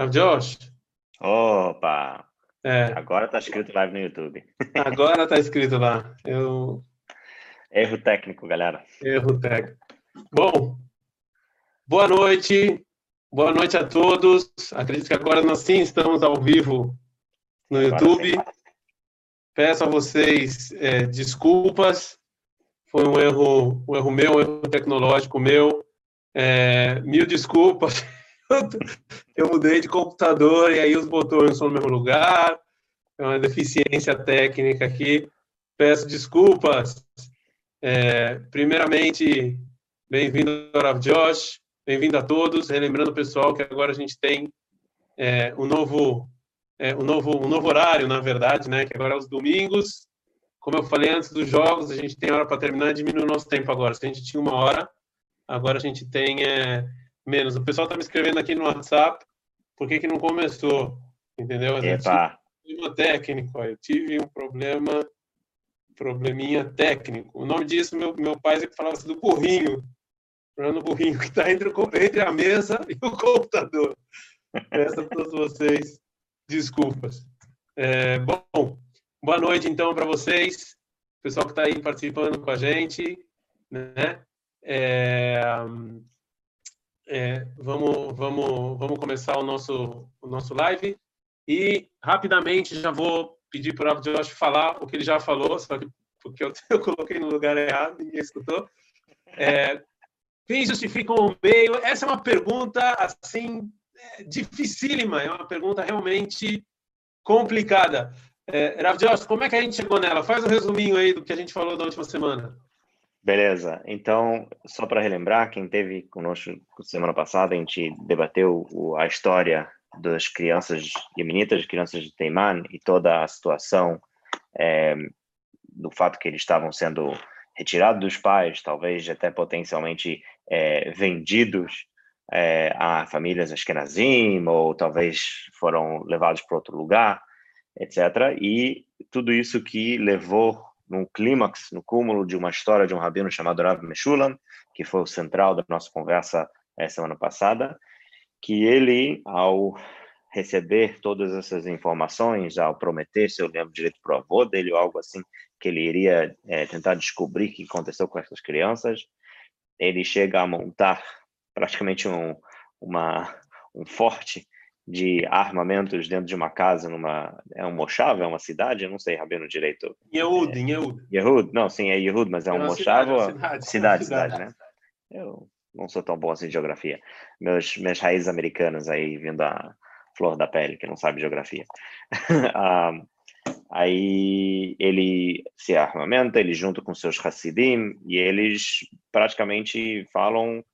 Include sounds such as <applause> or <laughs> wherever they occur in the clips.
Rav Josh. Opa! É. Agora está escrito live no YouTube. <laughs> Agora está escrito lá. Eu... Erro técnico, galera. Erro técnico. Bom, boa noite. Boa noite a todos. Acredito que agora nós sim estamos ao vivo no YouTube. Peço a vocês é, desculpas. Foi um erro, um erro meu, um erro tecnológico meu. É, mil desculpas. <laughs> eu mudei de computador e aí os botões estão no mesmo lugar. É uma deficiência técnica aqui. Peço desculpas. É, primeiramente, bem-vindo Rav Josh, bem-vindo a todos. Relembrando, pessoal, que agora a gente tem é, um novo é, um novo um novo horário, na verdade, né? Que agora é os domingos. Como eu falei antes dos jogos, a gente tem hora para terminar, diminui o nosso tempo agora. Se a gente tinha uma hora, agora a gente tem é, menos. O pessoal está me escrevendo aqui no WhatsApp por que, que não começou, entendeu? Eu tive um problema técnico, eu tive um problema, probleminha técnico. O nome disso, meu, meu pai sempre falava assim, do burrinho, problema do burrinho que está entre, entre a mesa <laughs> e o computador. Peço a todos vocês desculpas. É, bom, boa noite então para vocês, pessoal que está aí participando com a gente, né? É, é, vamos, vamos, vamos começar o nosso, o nosso live. E, rapidamente, já vou pedir para o Josh falar o que ele já falou, só que porque eu, <laughs> eu coloquei no lugar errado, ninguém escutou. É, quem justifica o meio? Essa é uma pergunta, assim, é, dificílima, é uma pergunta realmente complicada. É, Rav Josh, como é que a gente chegou nela? Faz um resuminho aí do que a gente falou da última semana. Beleza. Então, só para relembrar, quem teve conosco semana passada, a gente debateu a história das crianças yemenitas, crianças de Teiman e toda a situação é, do fato que eles estavam sendo retirados dos pais, talvez até potencialmente é, vendidos é, a famílias Ashkenazim, ou talvez foram levados para outro lugar, etc. E tudo isso que levou num clímax, no cúmulo de uma história de um rabino chamado Rav Meshulam, que foi o central da nossa conversa é, semana passada, que ele, ao receber todas essas informações, ao prometer, se eu lembro direito para o avô dele ou algo assim, que ele iria é, tentar descobrir o que aconteceu com essas crianças, ele chega a montar praticamente um, uma, um forte de armamentos dentro de uma casa numa é um mochava, é uma cidade, eu não sei Rabino direito. Yehud, é, Yehud. Yehud, não, sim, é Yehud, mas é, é um mochava, cidade, cidade, cidade, cidade, né? Eu não sou tão bom assim de geografia. Meus minhas raízes americanas aí vindo a flor da pele, que não sabe geografia. <laughs> ah, aí ele se armamenta, ele junto com seus Hassidim, e eles praticamente falam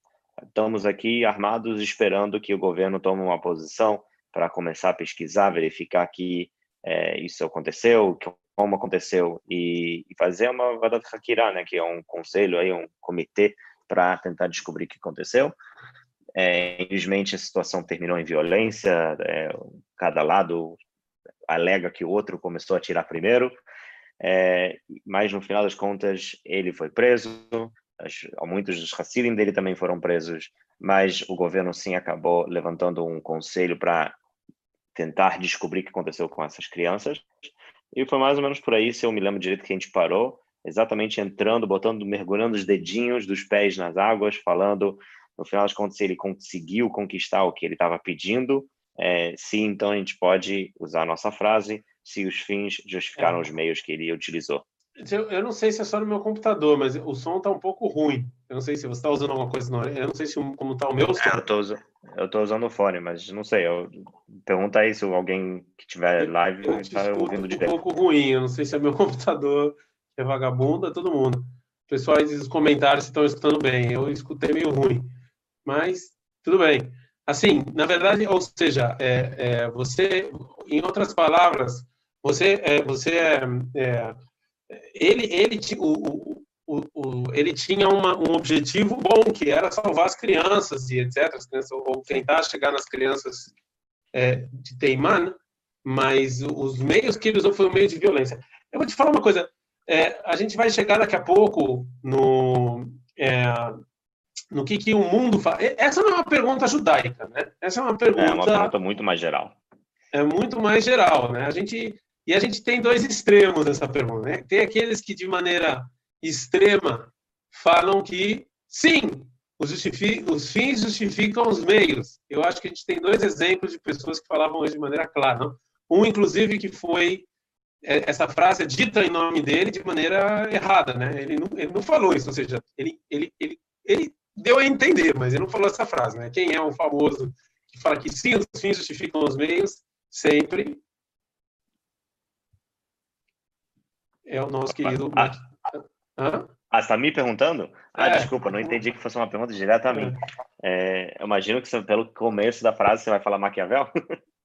estamos aqui armados esperando que o governo tome uma posição para começar a pesquisar, verificar que é, isso aconteceu, como aconteceu e, e fazer uma Vadat né, que é um conselho aí, um comitê para tentar descobrir o que aconteceu. É, infelizmente a situação terminou em violência, é, cada lado alega que o outro começou a atirar primeiro, é, mas no final das contas ele foi preso, muitos dos Hassidim dele também foram presos, mas o governo sim acabou levantando um conselho para tentar descobrir o que aconteceu com essas crianças. E foi mais ou menos por aí, se eu me lembro direito, que a gente parou, exatamente entrando, botando, mergulhando os dedinhos dos pés nas águas, falando, no final das contas, se ele conseguiu conquistar o que ele estava pedindo, é, sim, então a gente pode usar a nossa frase, se os fins justificaram é. os meios que ele utilizou. Eu não sei se é só no meu computador, mas o som está um pouco ruim. Eu não sei se você está usando alguma coisa. Não. Eu não sei se como está o meu som. Eu estou usando, eu tô usando o fone, mas não sei. Eu, pergunta aí se alguém que tiver live está ouvindo direito. um pouco ruim. Eu não sei se é meu <laughs> computador, é vagabundo, é todo mundo. O pessoal diz nos comentários se estão escutando bem. Eu escutei meio ruim, mas tudo bem. Assim, na verdade, ou seja, é, é você, em outras palavras, você, é, você é, é ele, ele, o, o, o, ele tinha uma, um objetivo bom, que era salvar as crianças e etc., as crianças, ou tentar chegar nas crianças é, de Teiman, mas os meios que ele usou foi o meio de violência. Eu vou te falar uma coisa, é, a gente vai chegar daqui a pouco no, é, no que, que o mundo faz. Essa não é uma pergunta judaica, né? Essa é uma pergunta. É uma pergunta muito mais geral. É muito mais geral, né? A gente e a gente tem dois extremos nessa pergunta. Né? Tem aqueles que de maneira extrema falam que sim, os, os, fins justificam os meios. Eu acho que a gente tem dois exemplos de pessoas que falavam hoje de maneira clara. Não? Um, inclusive, que foi é, essa frase é dita em nome dele de maneira errada, né? Ele não, ele não falou isso, ou seja, ele, ele, ele, ele deu a entender, mas ele não falou essa frase, né? Quem é o famoso que fala que sim, os fins justificam os meios, sempre é o nosso querido. Ah, Hã? Ah, você está me perguntando? Ah, é. desculpa, não entendi que fosse uma pergunta direta a mim. É. É, eu imagino que você, pelo começo da frase você vai falar Maquiavel?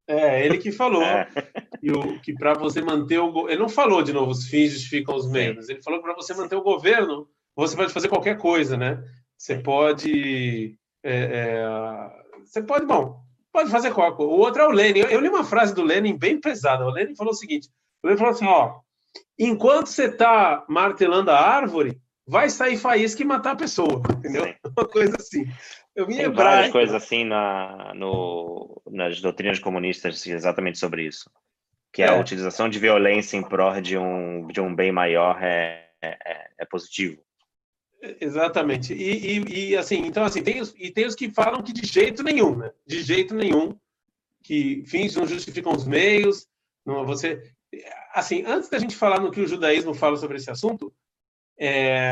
É, ele que falou. É. E o, que para você manter o. Ele não falou de novo, os fins justificam os meios. Ele falou que para você manter o governo, você pode fazer qualquer coisa, né? Você pode. É, é, você pode, bom, pode fazer qualquer coisa. O outro é o Lenin. Eu li uma frase do Lenin bem pesada. O Lenin falou o seguinte: o Lenin falou assim, ó. Enquanto você está martelando a árvore, vai sair faísca e matar a pessoa, entendeu? Sim. <laughs> Uma coisa assim. Eu me Tem lembrar, várias coisas assim na, no, nas doutrinas comunistas exatamente sobre isso. Que é. a utilização de violência em prol de um, de um bem maior é, é, é positivo. Exatamente. E, e, e, assim, então assim, tem os, e tem os que falam que de jeito nenhum, né? De jeito nenhum, que fins não justificam os meios. Não, você, assim, antes da gente falar no que o judaísmo fala sobre esse assunto, é,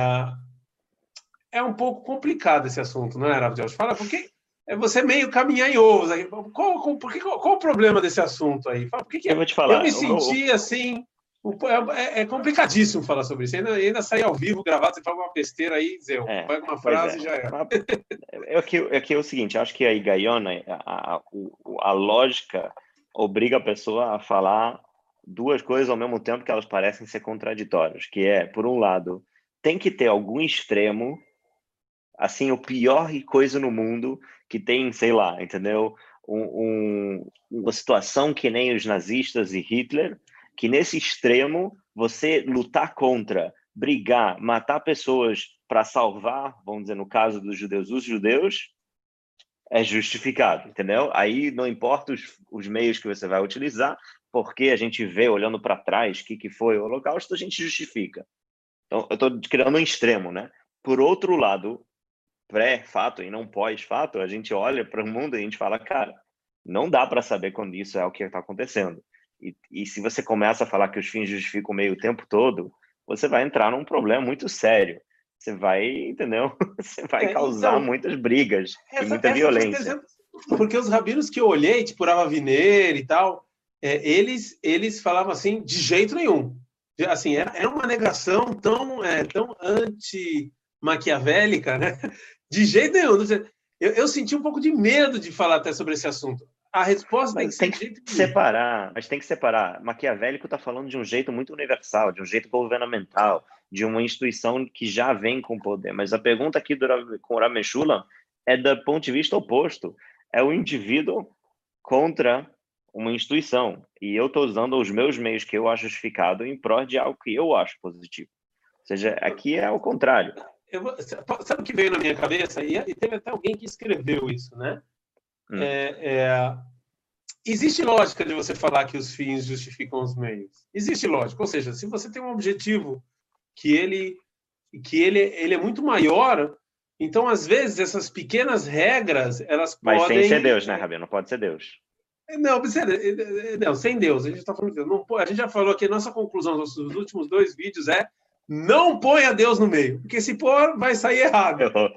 é um pouco complicado esse assunto, não é, Rav Josh? Fala, porque é você meio caminhar em ovos. Aí. Qual, qual, qual, qual, o problema desse assunto aí? Fala, por que, que eu vou te falar. Eu me senti eu... assim. É, é, complicadíssimo falar sobre isso. Ainda, ainda sai ao vivo, gravado, você fala uma besteira aí, Zé, é, pega uma frase e é. já é. É que, é que é o seguinte, acho que a Igaiona, a, a, a lógica obriga a pessoa a falar duas coisas ao mesmo tempo que elas parecem ser contraditórias, que é, por um lado, tem que ter algum extremo, assim, o pior coisa no mundo, que tem, sei lá, entendeu? Um, um, uma situação que nem os nazistas e Hitler, que nesse extremo você lutar contra, brigar, matar pessoas para salvar, vamos dizer, no caso dos judeus, os judeus, é justificado, entendeu? Aí não importa os, os meios que você vai utilizar, porque a gente vê olhando para trás o que, que foi o Holocausto, a gente justifica. Então, eu estou criando um extremo, né? Por outro lado, pré-fato e não pós-fato, a gente olha para o mundo e a gente fala, cara, não dá para saber quando isso é o que está acontecendo. E, e, se você começa a falar que os fins justificam o meio o tempo todo, você vai entrar num problema muito sério. Você vai, entendeu? <laughs> Você vai é, causar então, muitas brigas essa, e muita violência. Porque os rabinos que eu olhei, tipo Rava Viner e tal, é, eles, eles falavam assim, de jeito nenhum assim, era, é, é uma negação tão, é, tão anti-maquiavélica, né? <laughs> De jeito nenhum. Eu, eu senti um pouco de medo de falar até sobre esse assunto. A resposta mas tem que, tem que separar, mas tem que separar. Maquiavélico está falando de um jeito muito universal, de um jeito governamental, de uma instituição que já vem com poder. Mas a pergunta aqui do, com o Rameshula é do ponto de vista oposto. É o indivíduo contra uma instituição. E eu estou usando os meus meios que eu acho justificado em prol de algo que eu acho positivo. Ou seja, aqui é o contrário. Vou, sabe o que veio na minha cabeça? E, e, teve até alguém que escreveu isso, né? Hum. É, é, existe lógica de você falar que os fins justificam os meios. Existe lógica. Ou seja, se você tem um objetivo que ele que ele, ele é muito maior, então às vezes essas pequenas regras elas Mas podem. Mas sem ser Deus, né, Rabino? Não pode ser Deus. Não, não, sem Deus. A gente está falando de Deus. Não, a gente já falou aqui, nossa conclusão dos últimos dois vídeos é não ponha Deus no meio, porque se pôr, vai sair errado. Errou.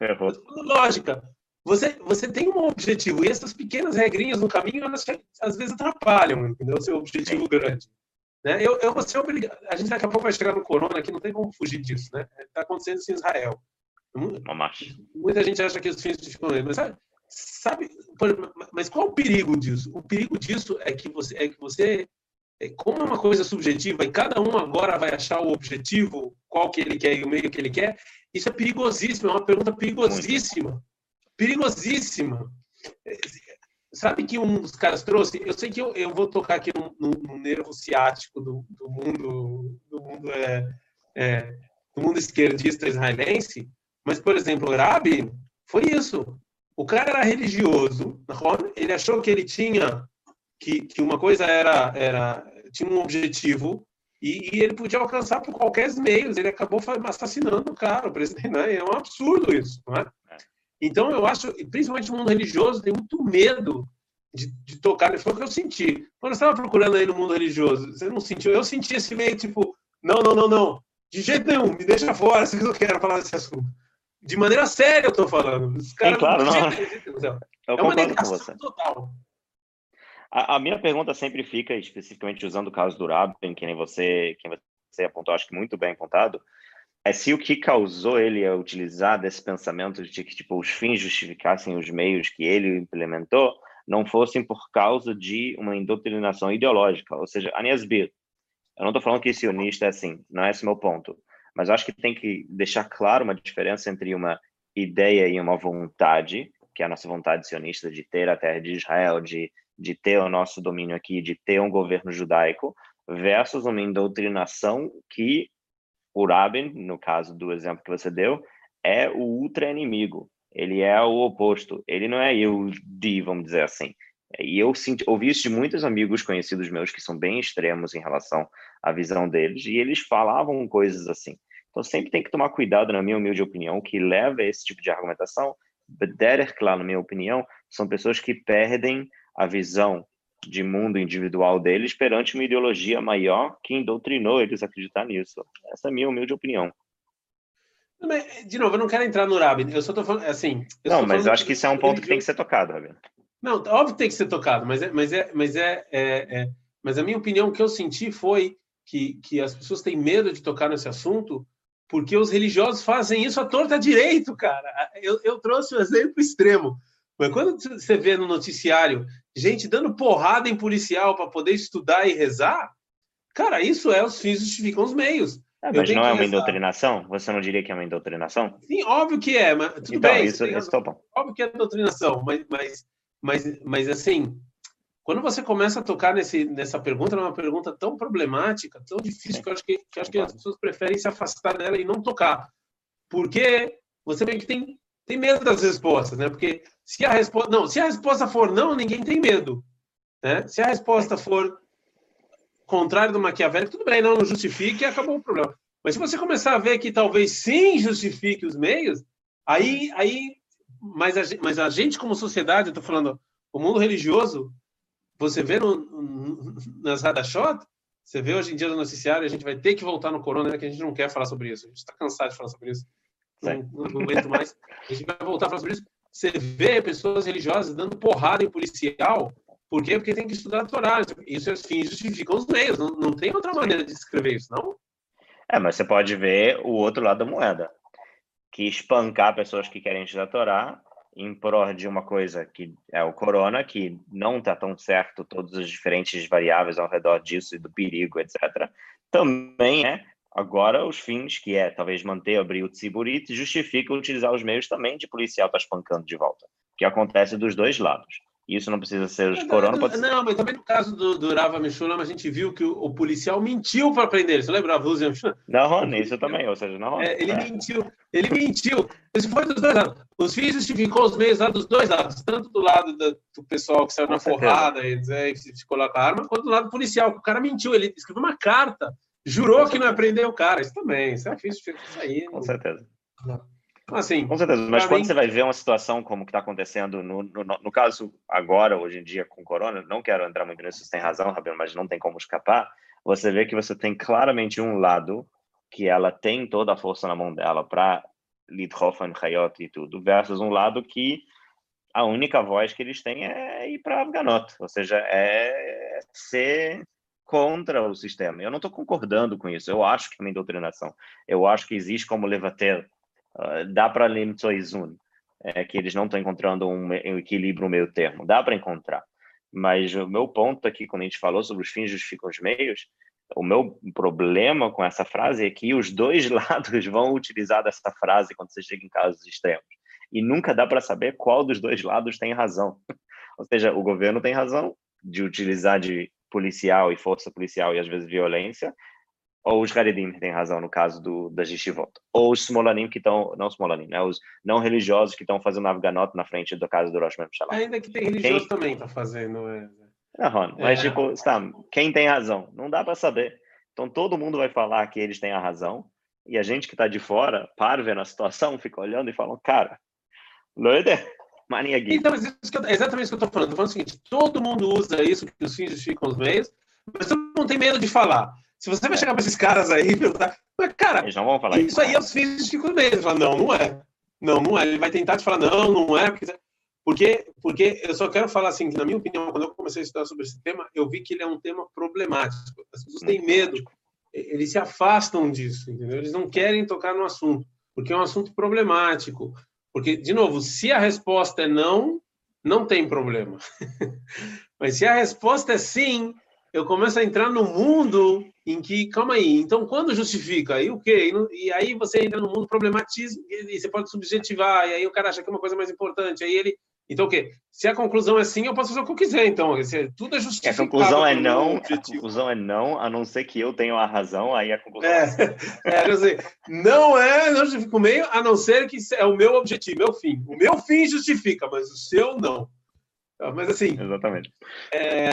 Errou. Lógica. Você, você tem um objetivo, e essas pequenas regrinhas no caminho, elas às vezes atrapalham, entendeu? O seu objetivo Sim. grande. Né? Eu, eu vou ser obrigado. A gente daqui a pouco vai chegar no corona, que não tem como fugir disso, né? Está acontecendo isso em Israel. Muita gente acha que os fins ficam mas sabe? sabe, mas qual o perigo disso? O perigo disso é que você, é que você, é, como é uma coisa subjetiva e cada um agora vai achar o objetivo, qual que ele quer e o meio que ele quer, isso é perigosíssimo, é uma pergunta perigosíssima, perigosíssima. Sabe que um dos caras trouxe? Eu sei que eu, eu vou tocar aqui no, no, nervo ciático do, do mundo, do mundo é, é, do mundo esquerdista israelense, Mas, por exemplo, o Rabi foi isso. O cara era religioso, ele achou que ele tinha que, que uma coisa era, era tinha um objetivo e, e, ele podia alcançar por qualquer meios. Ele acabou assassinando o cara, o presidente. Né? É um absurdo isso, não é? Então eu acho, principalmente no mundo religioso, tem muito medo de, de tocar. Foi o que eu senti. Quando eu estava procurando aí no mundo religioso, você não sentiu? Eu senti esse meio tipo, não, não, não, não. De jeito nenhum, me deixa fora, <laughs> se eu quero falar desse assunto. De maneira séria eu estou falando. Os caras, Sim, claro, não. não. Eu é uma negação total. A, a, minha pergunta sempre fica, especificamente usando o caso do Rabin, que nem você, quem você apontou, acho que muito bem apontado, é se o que causou ele a utilizar desse pensamento de que tipo, os fins justificassem os meios que ele implementou, não fossem por causa de uma indoutrinação ideológica. Ou seja, Anias Bir, eu não estou falando que sionista é assim, não é esse meu ponto, mas acho que tem que deixar claro uma diferença entre uma ideia e uma vontade, que é a nossa vontade sionista de ter a terra de Israel, de de ter o nosso domínio aqui, de ter um governo judaico, versus uma indoutrinação que o Rabin, no caso do exemplo que você deu, é o ultra-inimigo. Ele é o oposto. Ele não é eu de, vamos dizer assim. E eu senti, ouvi isso de muitos amigos conhecidos meus que são bem extremos em relação à visão deles, e eles falavam coisas assim. Então sempre tem que tomar cuidado, na minha humilde opinião, que leva a esse tipo de argumentação. Bederer, claro, na minha opinião, são pessoas que perdem a visão de mundo individual deles perante uma ideologia maior que doutrinou eles a acreditar nisso. Essa é a minha humilde opinião. De novo, eu não quero entrar no Rabin, eu só estou falando assim. Não, mas eu acho que isso é um ponto que tem que ser tocado, Rabin. Não, óbvio que tem que ser tocado, mas é, mas é, mas é, é, é, mas a minha opinião que eu senti foi que, que as pessoas têm medo de tocar nesse assunto porque os religiosos fazem isso à torta direito, cara. Eu, eu trouxe um exemplo extremo. Mas quando você vê no noticiário gente dando porrada em policial para poder estudar e rezar, cara, isso é os fins justificam os meios. É, mas não é uma rezar. Você não diria que é uma doutrinação? Sim, óbvio que é, mas tudo então, bem. Isso, isso óbvio que é doutrinação, mas, mas, mas, mas assim, quando você começa a tocar nesse, nessa pergunta, é uma pergunta tão problemática, tão difícil, que eu acho que, que, acho que as pessoas preferem se afastar dela e não tocar. Porque você vê que tem tem medo das respostas, né? Porque se a resposta não, se a resposta for não, ninguém tem medo, né? Se a resposta for contrário do Maquiavel, tudo bem, não, não justifique, acabou o problema. Mas se você começar a ver que talvez sim justifique os meios, aí, aí, mas a, mas a gente como sociedade, eu estou falando, o mundo religioso, você vê no, no, nas Hadashot, você vê hoje em dia no noticiário, a gente vai ter que voltar no corona, né, que a gente não quer falar sobre isso, a gente está cansado de falar sobre isso não, não aguento mais. A gente vai voltar a falar sobre isso. Você vê pessoas religiosas dando porrada em policial. Por quê? Porque tem que estudar a Torá. Isso é fins justificam os meios. Não, não tem outra maneira de escrever isso, não? É, mas você pode ver o outro lado da moeda. Que espancar pessoas que querem estudar a Torá em prol de uma coisa que é o corona, que não está tão certo todas as diferentes variáveis ao redor disso e do perigo, etc. Também é Agora, os fins, que é talvez manter abrir o Tziburit, justificam utilizar os meios também de policial tá espancando de volta, que acontece dos dois lados. Isso não precisa ser os corona, não, pode. Não, mas também no caso do, do Rava Mishulam, a gente viu que o, o policial mentiu para prender. Você lembra a Rússia Não, Rony, isso também, ou seja, não. É, ele é. mentiu, ele mentiu. Isso foi dos dois lados. Os fins justificou os meios lá dos dois lados, tanto do lado do, do pessoal que saiu na porrada e, e ficou lá com a arma, quanto do lado policial, o cara mentiu. Ele escreveu uma carta Jurou que não o cara. Isso também. Isso é difícil isso aí. Com certeza. Assim, com certeza. Mas quando mim... você vai ver uma situação como que está acontecendo, no, no, no, caso agora, hoje em dia, com o corona, não quero entrar muito nisso, você tem razão, Rabino, mas não tem como escapar. Você vê que você tem claramente um lado que ela tem toda a força na mão dela para Lidhofen, Hayot e tudo, versus um lado que a única voz que eles têm é ir para Afganot, ou seja, é ser contra o sistema. Eu não estou concordando com isso. Eu acho que é uma doutrinação. Eu acho que existe como levater. Uh, dá para limitoizun, é que eles não estão encontrando um, um equilíbrio meio termo. Dá para encontrar. Mas o meu ponto aqui, quando a gente falou sobre os fins justificam os meios, o meu problema com essa frase é que os dois <laughs> lados vão utilizar dessa frase quando você chega em casos extremos. E nunca dá para saber qual dos dois lados tem razão. <laughs> Ou seja, o governo tem razão de utilizar de policial e força policial e às vezes violência, ou os Haredim têm razão no caso do, da Yeshivot, ou os Smolanim que estão, não Smolanim, né, os não religiosos que estão fazendo Afganot na frente da casa do Rosh Hashanah. Ainda que tem religioso quem... também está fazendo. É... Não, mas é. tipo, tá, quem tem razão? Não dá para saber. Então todo mundo vai falar que eles têm a razão, e a gente que está de fora, para ver a situação, fica olhando e fala, cara, Loide, mania gui. Então, é exatamente isso que eu estou falando. Estou falando o seguinte, todo mundo usa isso, que os fins justificam os meios, mas todo mundo tem medo de falar. Se você vai chegar para esses caras aí <laughs> e perguntar, mas cara, Eles não vão falar isso, isso aí é os fins justificam os meios. Fala, não, não é. Não, não é. Ele vai tentar te falar, não, não é. Porque, porque eu só quero falar assim, que na minha opinião, quando eu comecei a estudar sobre esse tema, eu vi que ele é um tema problemático. As pessoas têm medo eles se afastam disso, entendeu? Eles não querem tocar no assunto, porque é um assunto problemático. Porque, de novo, se a resposta é não, não tem problema. <laughs> Mas se a resposta é sim, eu começo a entrar no mundo em que, calma aí, então quando justifica? Aí o quê? E aí você entra no mundo problematismo, e você pode subjetivar, e aí o cara acha que é uma coisa mais importante, aí ele então, o quê? Se a conclusão é sim, eu posso fazer o que eu quiser, então. Tudo é justificado. A conclusão é não, a conclusão é não, a não ser que eu tenha a razão, aí a conclusão é... é, <laughs> é dizer, não é, não justifica o meio, a não ser que é o meu objetivo, meu fim. O meu fim justifica, mas o seu não. Mas assim... Exatamente. É,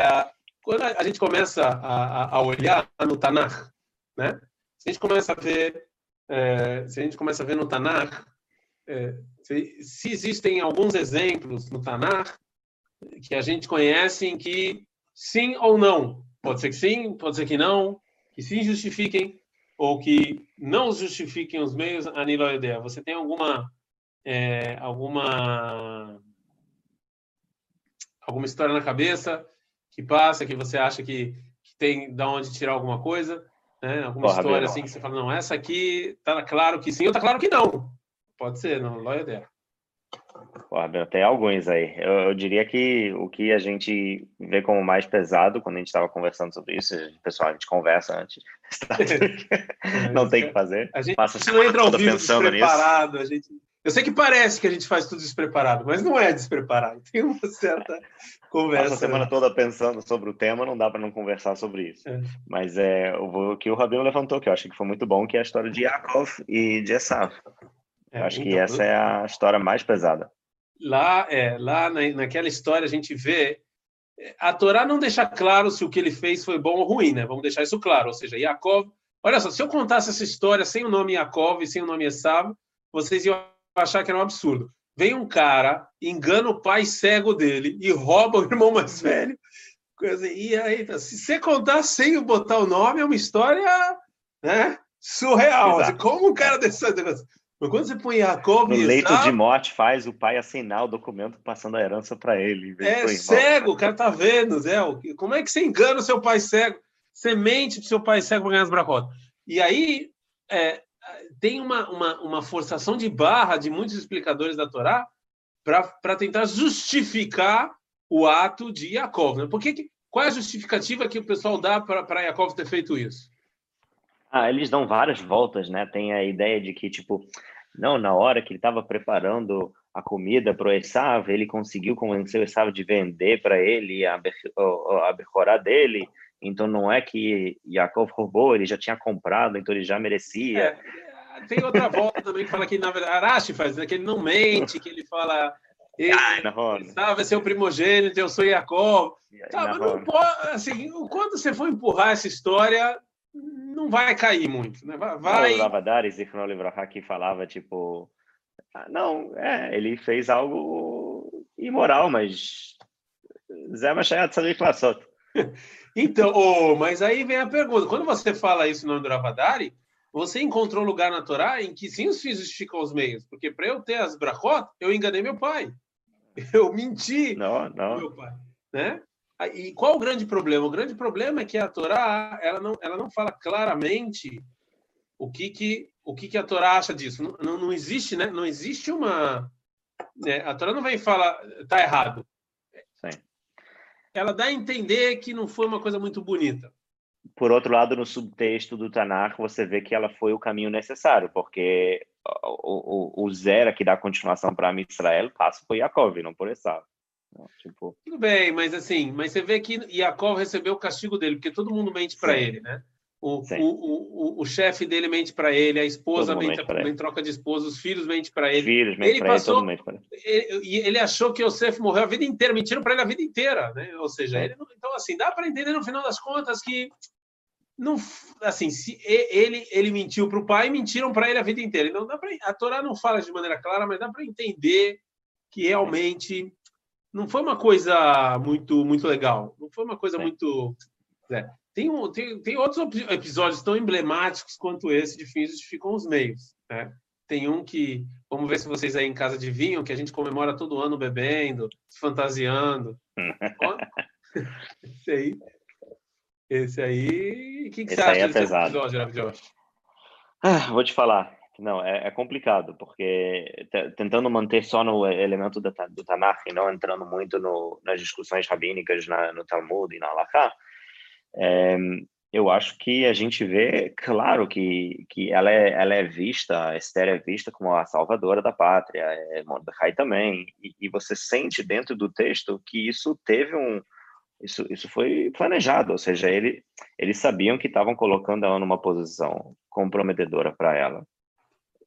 quando a gente começa a, a olhar no Tanakh, né? Se a gente começa a ver, é, se a gente começa a ver no Tanakh, é, se, se, existem alguns exemplos no Tanar que a gente conhece em que sim ou não, pode ser que sim, pode ser que não, que sim justifiquem ou que não justifiquem os meios a nível ideia. Você tem alguma é, alguma alguma história na cabeça que passa que você acha que, que tem da onde tirar alguma coisa, né? Alguma Porra, história assim que você fala não, essa aqui tá claro que sim ou tá claro que não. Pode ser, não, Lóia dela. Tem alguns aí. Eu, eu, diria que o que a gente vê como mais pesado quando a gente estava conversando sobre isso, pessoal, a gente conversa antes. <laughs> não tem o que fazer. A gente, Passa não entra ao vivo despreparado. A gente... Eu sei que parece que a gente faz tudo despreparado, mas não é despreparado. Tem uma certa <laughs> conversa. Passa a semana toda pensando sobre o tema, não dá para não conversar sobre isso. É. Mas é o que o Rabino levantou, que eu acho que foi muito bom, que é a história de Yaakov e de Esav. É, acho então, que essa é a história mais pesada. Lá, é, lá na, naquela história a gente vê a Torá não deixa claro se o que ele fez foi bom ou ruim, né? Vamos deixar isso claro. Ou seja, Yaakov. Olha só, se eu contasse essa história sem o nome Yaakov e sem o nome Esav, vocês iam achar que era um absurdo. Vem um cara, engana o pai cego dele e rouba o irmão mais velho. E aí, se você contar sem botar o nome, é uma história né, surreal. Como um cara desse mas quando você põe Jacob no leito de morte, faz o pai assinar o documento passando a herança para ele. É cego, o cara tá vendo, Zé. Como é que você engana o seu pai cego? Você mente pro seu pai cego para ganhar as bracotas. E aí é, tem uma, uma, uma forçação de barra de muitos explicadores da Torá para tentar justificar o ato de Jacob. Né? Por que, qual é a justificativa que o pessoal dá para Jacob ter feito isso? Ah, eles dão várias voltas, né? Tem a ideia de que, tipo, não, na hora que ele estava preparando a comida para o Esav, ele conseguiu convencer o Esav de vender para ele a, a Bercorá dele, então não é que Yaakov roubou, ele já tinha comprado, então ele já merecia. É, tem outra volta também que fala que, na verdade, Arashi faz, né, que ele não mente, que ele fala... Ele, Esav é seu primogênito, eu sou Yaakov. Tá, não pode, assim, quando você for empurrar essa história, não vai cair muito, né? Vai. O Lavadares e Livraha que falava tipo, ah, não, é, ele fez algo imoral, mas Zé Machado sabia Klassot. <laughs> Então, oh, mas aí vem a pergunta: quando você fala isso no nome do Ravadari, você encontrou lugar na Torá em que sim os fins justificam os meios, porque para eu ter as brachot, eu enganei meu pai, <laughs> eu menti não, não. meu pai, né? E qual o grande problema? O grande problema é que a Torá ela não, ela não fala claramente o que, que, o que, que a Torá acha disso. Não, não, não existe, né? Não existe uma. Né? A Torá não vem falar tá errado. Sim. Ela dá a entender que não foi uma coisa muito bonita. Por outro lado, no subtexto do Tanakh, você vê que ela foi o caminho necessário, porque o, o, o Zera que dá continuação para Israel passa por Yaakov, não por Esav. Tipo... Tudo bem, mas assim, mas você vê que Yaakov recebeu o castigo dele, porque todo mundo mente para ele, né? O, o, o, o, chefe dele mente para ele, a esposa mente, mente em troca de esposa, os filhos mentem para ele. Filhos ele passou, ele, ele, ele, achou que Yosef morreu a vida inteira, mentiram para ele a vida inteira, né? Ou seja, ele, então assim dá para entender no final das contas que não, assim, se ele ele mentiu para o pai, mentiram para ele a vida inteira. Então dá para a Torá não fala de maneira clara, mas dá para entender que realmente não foi uma coisa muito muito legal, não foi uma coisa muito é. Tem, um, tem, tem outros episódios tão emblemáticos quanto esse de fins justificam os meios. Né? Tem um que, vamos ver se vocês aí em casa adivinham, que a gente comemora todo ano bebendo, se fantasiando. <laughs> esse aí. Esse aí. O que, que esse você acha é desse pesado. episódio, ah, Vou te falar. Não, é, é, complicado, porque tentando manter só no elemento do, do Tanakh e não entrando muito no, nas discussões rabínicas na, no Talmud e na Halakha, é, eu acho que a gente vê, claro, que, que ela, é, ela é vista, a Esther é vista como a salvadora da pátria, é Mordecai também, e, e, você sente dentro do texto que isso teve um. Isso, isso foi planejado, ou seja, ele, eles sabiam que estavam colocando ela numa posição comprometedora para ela.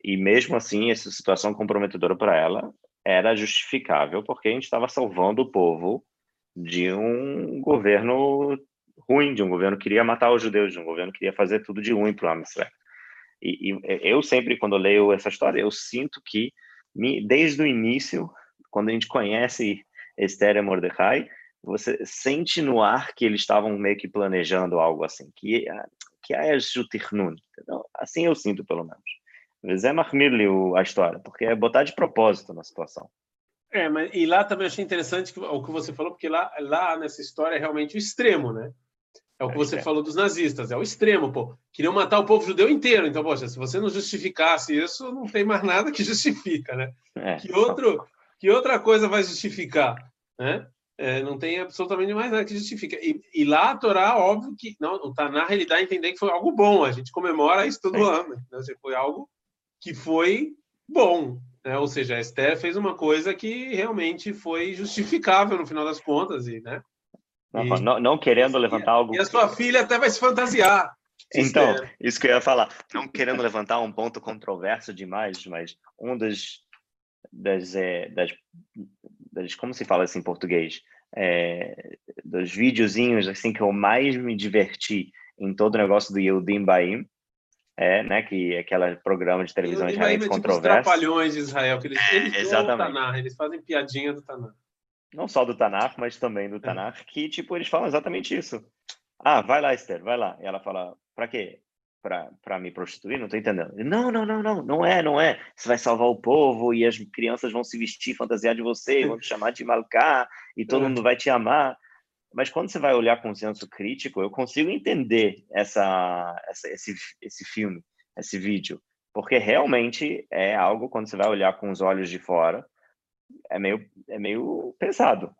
E mesmo assim, essa situação comprometedora para ela era justificável, porque a gente estava salvando o povo de um governo ruim de um governo que queria matar os judeus, de um governo que queria fazer tudo de ruim para o Israel. E, e, eu sempre, quando leio essa história, eu sinto que, desde o início, quando a gente conhece Esther e Mordecai, você sente no ar que eles estavam meio que planejando algo assim, que que é Jutirnun. Assim eu sinto, pelo menos. Zé Mahmirli a história, porque é botar de propósito na situação. É, mas e lá também achei interessante o que você falou, porque lá, lá nessa história é realmente o extremo, né? É o que você falou dos nazistas, é o extremo, pô. Queriam matar o povo judeu inteiro. Então, poxa, se você não justificasse isso, não tem mais nada que justifica, né? É. Que, outro, que outra coisa vai justificar, né? É, não tem absolutamente mais nada que justifica. E, e, lá a Torá, óbvio que não, o Tanar ele dá a entender que foi algo bom. A gente comemora isso todo é. ano. Né? Foi algo que foi bom. Né? Ou seja, a Esther fez uma coisa que realmente foi justificável no final das contas. E, né? Não, não, não, querendo levantar algo. E a sua filha até vai se fantasiar. Então, isso que eu ia falar. Não querendo levantar um ponto controverso demais, mas um dos das, é, das, das como se fala assim em português, é, dos videozinhos assim que eu mais me diverti em todo o negócio do Yehudim Baim, é, né, que é aquele programa de televisão israelense é tipo controverso. Os trapalhões de Israel, que eles, eles <laughs> exatamente. Tanar, eles fazem piadinha do Tanar não só do Tanakh, mas também do é. Tanakh, que, tipo, eles falam exatamente isso. Ah, vai lá, Esther, vai lá. E ela fala, para quê? Para me prostituir? Não tô entendendo. Não, não, não, não, não é, não é. Você vai salvar o povo e as crianças vão se vestir, fantasiar de você, <laughs> vão te chamar de Malká e todo é. mundo vai te amar. Mas quando você vai olhar com senso crítico, eu consigo entender essa, essa, esse, esse filme, esse vídeo. Porque realmente é algo, quando você vai olhar com os olhos de fora, é meio, é meio pesado.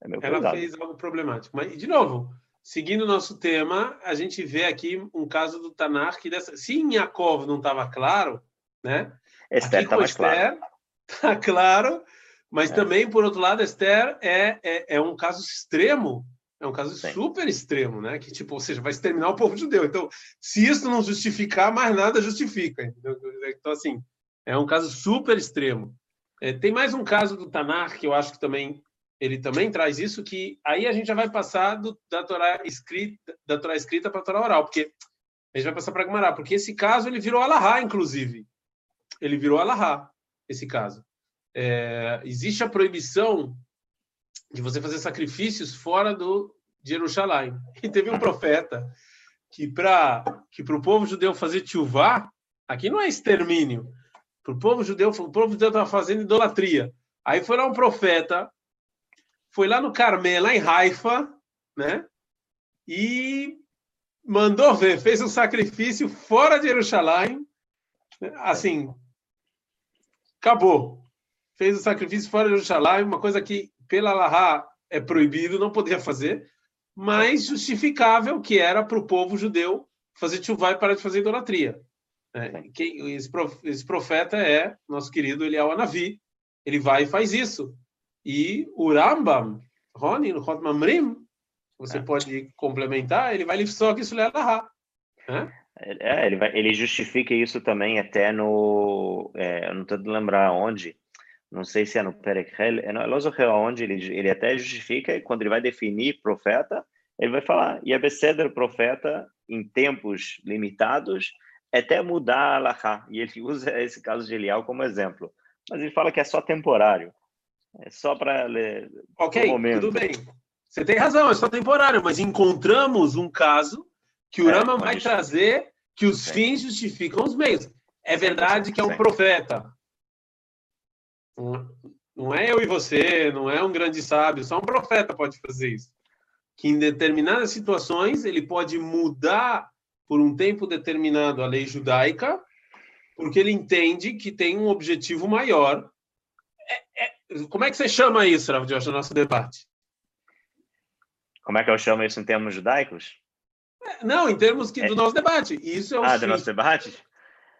É meio Ela pesado. fez algo problemático. Mas, de novo, seguindo o nosso tema, a gente vê aqui um caso do Tanar que dessa... se em Yaakov não estava claro, né? Esther está mais claro. Está <laughs> claro, mas é. também, por outro lado, Esther é, é, é um caso extremo é um caso Sim. super extremo, né? Que, tipo, ou seja, vai exterminar o povo judeu. Então, se isso não justificar, mais nada justifica. Entendeu? Então, assim, é um caso super extremo. É, tem mais um caso do Tanar que eu acho que também ele também traz isso que aí a gente já vai passar do, da Torá escrita da Torá escrita para a Torá oral, porque a gente vai passar para Gumará, porque esse caso ele virou alahá, inclusive. Ele virou alahá, esse caso. É, existe a proibição de você fazer sacrifícios fora do de Jerusalém. <laughs> E teve um profeta que para que para o povo judeu fazer tchuvá, aqui não é extermínio, para o povo judeu, o povo judeu estava fazendo idolatria. Aí foi lá um profeta, foi lá no Carmelo, lá em Haifa, né? E mandou ver, fez um sacrifício fora de Jerusalém, assim, acabou. Fez o sacrifício fora de Jerusalém, uma coisa que pela Lahá é proibido, não podia fazer, mas justificável que era para o povo judeu fazer chuvá e parar de fazer idolatria. É, quem, esse, profeta é nosso querido Eliel Anavi. Ele vai e faz isso. E o Rambam, Roni, no Mamrim, você é. pode complementar, ele vai só que isso leva É, ele, vai, ele justifica isso também até no. É, eu não estou lembrar onde, não sei se é no Perekhel, é no Elozorel, onde ele, ele até justifica, quando ele vai definir profeta, ele vai falar, e é profeta em tempos limitados, até mudar a Allahá. E ele <laughs> usa esse caso de Elial como exemplo. Mas ele fala que é só temporário. É só para ler. Ok, tudo bem. Você tem razão, é só temporário, mas encontramos um caso que o é, Rama vai trazer que os Sim. fins justificam os meios. É verdade que é um profeta. Não é eu e você, não é um grande sábio, só um profeta pode fazer isso. Que em determinadas situações ele pode mudar por um tempo determinado a lei judaica, porque ele entende que tem um objetivo maior. É, é, como é que você chama isso, Rav Josh, no nosso debate? Como é que eu chamo isso em termos judaicos? É, não, em termos que, do é. nosso debate. Isso é o ah, do nosso debate?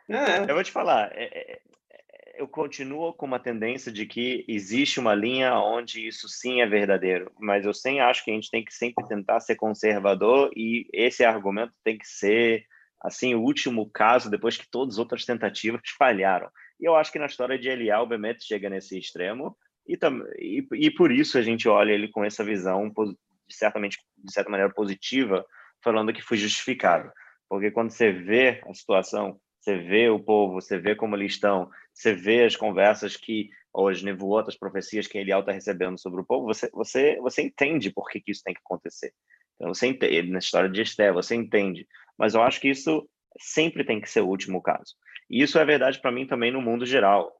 É. Eu vou te falar. Eu continuo com uma tendência de que existe uma linha onde isso sim é verdadeiro, mas eu sempre acho que a gente tem que sempre tentar ser conservador e esse argumento tem que ser assim o último caso depois que todas as outras tentativas <laughs> falharam. E eu acho que na história de Elial, o Bemet chega nesse extremo e, e, e por isso a gente olha ele com essa visão certamente de certa maneira positiva falando que foi justificado. Porque quando você vê a situação, você vê o povo, você vê como eles estão, você vê as conversas que, ou as nevoatas, profecias que Eliel está recebendo sobre o povo, você, você, você entende por que, que isso tem que acontecer. Então, você entende, na história de Esté, você entende. Mas eu acho que isso sempre tem que ser o último caso. E isso é verdade para mim também no mundo geral.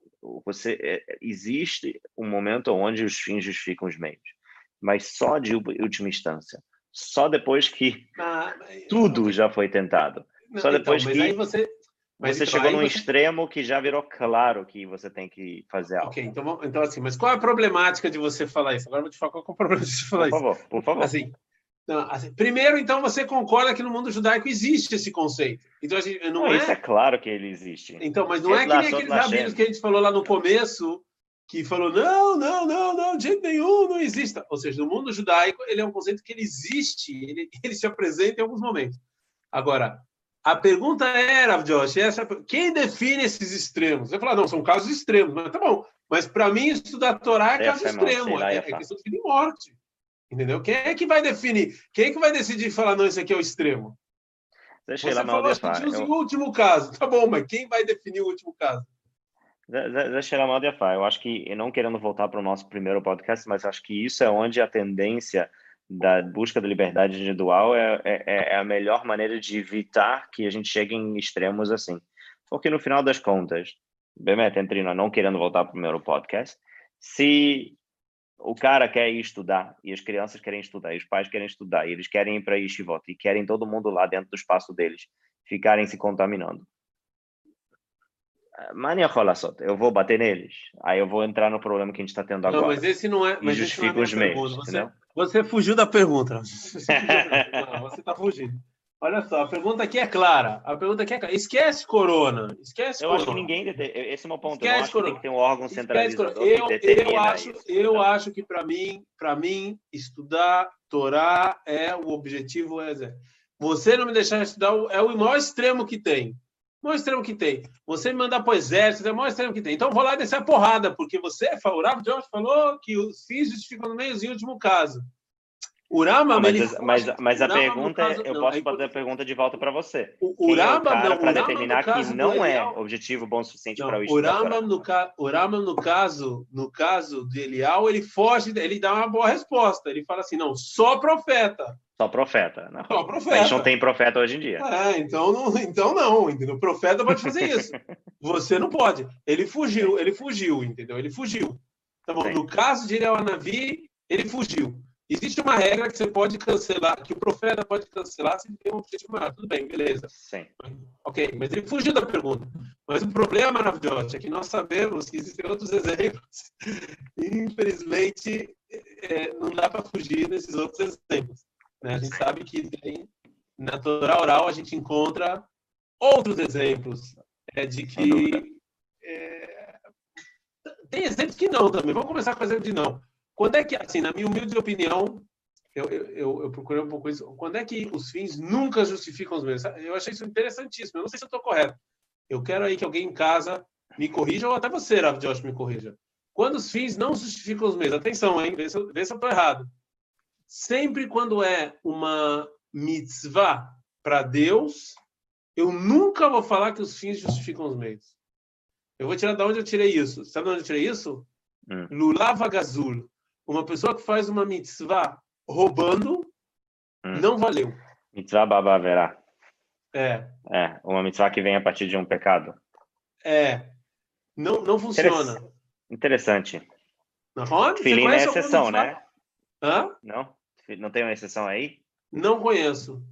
Você é, existe um momento onde os fins justificam os meios, mas só de última instância só depois que ah, tudo já foi tentado. Não, só então, depois então, que você, mas você chegou num você... extremo que já virou claro que você tem que fazer algo. Ok, então, então assim, mas qual é a problemática de você falar isso? Agora eu vou te falar qual é o problema de você falar por isso. Por favor, por favor. Assim, não, assim, primeiro, então, você concorda que no mundo judaico existe esse conceito. Então, assim, não, não é... Isso é claro que ele existe. Então, mas não é que nem aqueles rabinos que a gente falou lá no começo, que falou, não, não, não, não, de jeito nenhum, não existe. Ou seja, no mundo judaico, ele é um conceito que ele existe, ele, <laughs> ele se apresenta em alguns momentos. Agora, a pergunta era, Josh, essa, quem define esses extremos? Você fala, não, são casos extremos, mas tá bom. Mas para mim, estudar Torá é caso extremo, é, é questão de e morte. Entendeu? Quem é que vai definir? Quem é que vai decidir falar, não, isso aqui é o extremo? Deixa Você falou, acho que tinha o último caso. Tá bom, mas quem vai definir o último caso? Deixa eu de Eu acho que, não querendo voltar para o nosso primeiro podcast, mas acho que isso é onde a tendência da busca da liberdade individual é, é, é a melhor maneira de evitar que a gente chegue em extremos assim. Porque no final das contas, Bemet, entre nós, não querendo voltar para o primeiro podcast, se o cara quer ir estudar e as crianças querem estudar e os pais querem estudar e eles querem ir para Yeshivot e querem todo mundo lá dentro do espaço deles ficarem se contaminando Mania Rolasot, eu vou bater neles. Aí eu vou entrar no problema que a gente está tendo agora. Não, mas esse não é. Mas justifica não é os meios. Você, você, fugiu da pergunta. <laughs> Você está fugindo. Olha só, a pergunta aqui é clara. A pergunta aqui é clara. Esquece corona. Esquece eu corona. acho que ninguém. Esse é o meu ponto. Esquece eu acho corona. que tem que ter um órgão centralizador. Eu, eu, acho, isso, eu acho que, para mim, para mim, estudar Torá é o objetivo. É, você não me deixar estudar é o maior extremo que tem. O maior extremo que tem. Você me mandar para o exército é o maior extremo que tem. Então vou lá descer a porrada, porque você é favorável. George falou que os fins justificam no meio, em último caso. O Rama, mas, mas, mas a pergunta, caso, eu não, posso fazer a pergunta de volta para você. O, o Rama, é o para determinar que não é objetivo bom o suficiente para o O Rama, no, ca, o Rama, no caso, no caso de Elial, ele foge, ele dá uma boa resposta. Ele fala assim, não, só profeta. Só profeta. Não. Só profeta. A gente não tem profeta hoje em dia. É, então não, então não, entendeu? O profeta pode fazer isso. <laughs> Você não pode. Ele fugiu, ele fugiu, entendeu? Ele fugiu. Tá bom, no caso de Anavi, ele fugiu. Existe uma regra que você pode cancelar, que o profeta pode cancelar se ele tem um objetivo maior. Tudo bem, beleza. Sim. Ok, mas ele fugiu da pergunta. Mas o problema, maravilhoso, é que nós sabemos que existem outros exemplos. E, <laughs> infelizmente, é, não dá para fugir desses outros exemplos. Né? A gente sabe que tem, na Torá oral a gente encontra outros exemplos é, de que. É, tem exemplos que não também. Vamos começar com o exemplo de não. Quando é que, assim, na minha humilde opinião, eu, eu, eu, procurei um pouco isso. Quando é que os fins nunca justificam os meios? Eu achei isso interessantíssimo. Eu não sei se eu estou correto. Eu quero aí que alguém em casa me corrija, ou até você, Rav Josh, me corrija. Quando os fins não justificam os meios, atenção, hein? Vê se eu estou errado. Sempre quando é uma mitzvah para Deus, eu nunca vou falar que os fins justificam os meios. Eu vou tirar de onde eu tirei isso. Sabe de onde eu tirei isso? Hum. Lulava Gazul. Uma pessoa que faz uma mitzvah roubando, hum. não valeu. Mitzvah baba verá. É. É, uma mitzvah que vem a partir de um pecado. É. Não, não funciona. Interessante. Não, Filim é exceção, né? Hã? Não? Não tem uma exceção aí? Não conheço.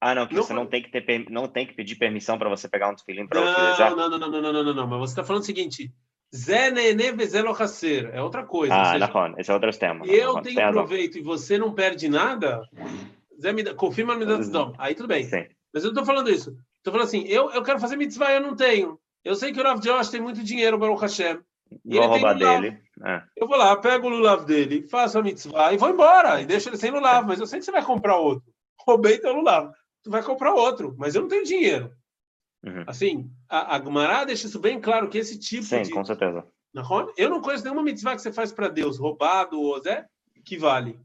Ah, não, que não, você não tem que ter não tem que pedir permissão para você pegar um tefilim para utilizar. Não, não, não, não, não, não, não, não, mas você está falando o seguinte, Zé Nene Bezelo Hasser, é outra coisa. Ah, seja, não, esse é outro tema. E eu tenho proveito e você não perde nada, Zé, me dá, confirma me dá Aí tudo bem. Sim. Mas eu não estou falando isso. Estou falando assim, eu, eu quero fazer mitzvah, eu não tenho. Eu sei que o Rav Josh tem muito dinheiro, Baruch Hashem. Vou roubar dele. É. Eu vou lá, pego o lulav dele, faço a mitzvah e vou embora. E deixo ele sem lulav. Mas eu sei que você vai comprar outro. Roubei teu lulav. Tu vai comprar outro. Mas eu não tenho dinheiro. Uhum. Assim, a, a Gumará deixa isso bem claro que esse tipo Sim, de... com certeza. Eu não conheço nenhuma mitzvah que você faz para Deus, roubado ou Zé, que vale.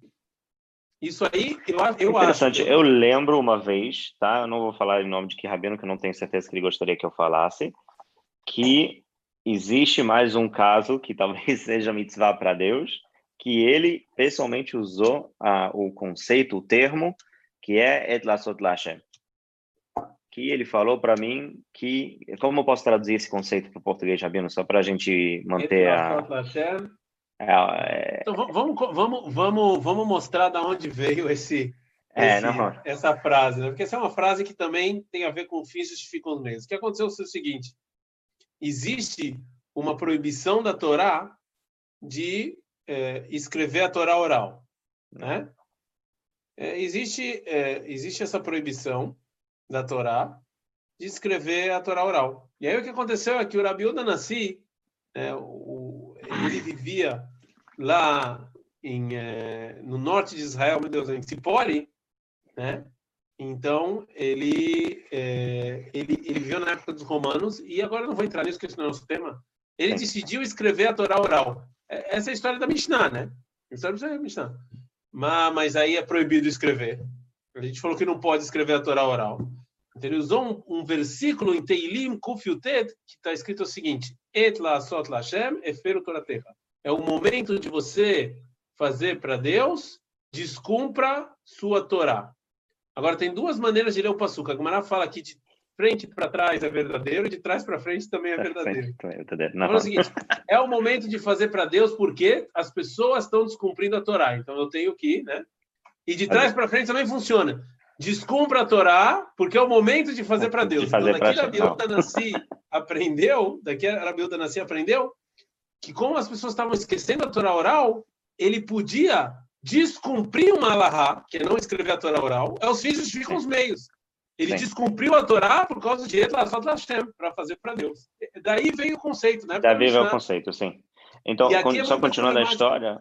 Isso aí, eu, eu Interessante. acho. Eu lembro uma vez, tá? Eu não vou falar em nome de que Rabino, que eu não tenho certeza que ele gostaria que eu falasse, que existe mais um caso que talvez <laughs> seja mitzvah para Deus, que ele pessoalmente usou ah, o conceito, o termo, que é et lasot lashem. Que ele falou para mim que. Como eu posso traduzir esse conceito para o português, Rabino, só para a gente manter a. É, é... Então, vamos, vamos, vamos, vamos mostrar de onde veio esse, é, esse essa frase, né? Porque essa é uma frase que também tem a ver com fins justificam os meios. O que aconteceu é o seguinte: existe uma proibição da Torá de é, escrever a Torá oral, né? É, existe é, existe essa proibição da Torá de escrever a Torá oral. E aí o que aconteceu é que o Rabi Uda Nassi, é, o, ele vivia lá em, no norte de Israel, meu Deus, em Tzipori, né? Então, ele, é, ele, ele viveu na época dos romanos, e agora não vou entrar nisso, porque isso não é o nosso tema. Ele decidiu escrever a Torá oral. É, essa é a história da Mishnah, né? A história da Mishnah. Mas, mas aí é proibido escrever. A gente falou que não pode escrever a Torá oral. Então, ele usou um, um versículo em Teilim Kufiutet, que está escrito o seguinte: Et la sot lashem eferu. É o momento de você fazer para Deus, descumpra sua Torá. Agora, tem duas maneiras de ler o Passuca. A Gumara fala aqui de frente para trás é verdadeiro, de trás para frente também é verdadeiro. Não. é o seguinte, é o momento de fazer para Deus porque as pessoas estão descumprindo a Torá. Então eu tenho que, né? E de trás para frente também funciona. Descumpra a Torá, porque é o momento de fazer para Deus. De fazer então, daqui Rabiel Danassi aprendeu, daqui Rabiel Danassi aprendeu que como as pessoas estavam esquecendo a Torá oral, ele podia descumprir uma alahá, que é não escrever a Torá oral, é os fins justificam os meios. Ele Sim. descumpriu a Torá por causa de Etlasot Hashem, para fazer para Deus. Daí veio o conceito, né? Daí veio o conceito, sim. Então, é só continuando a história...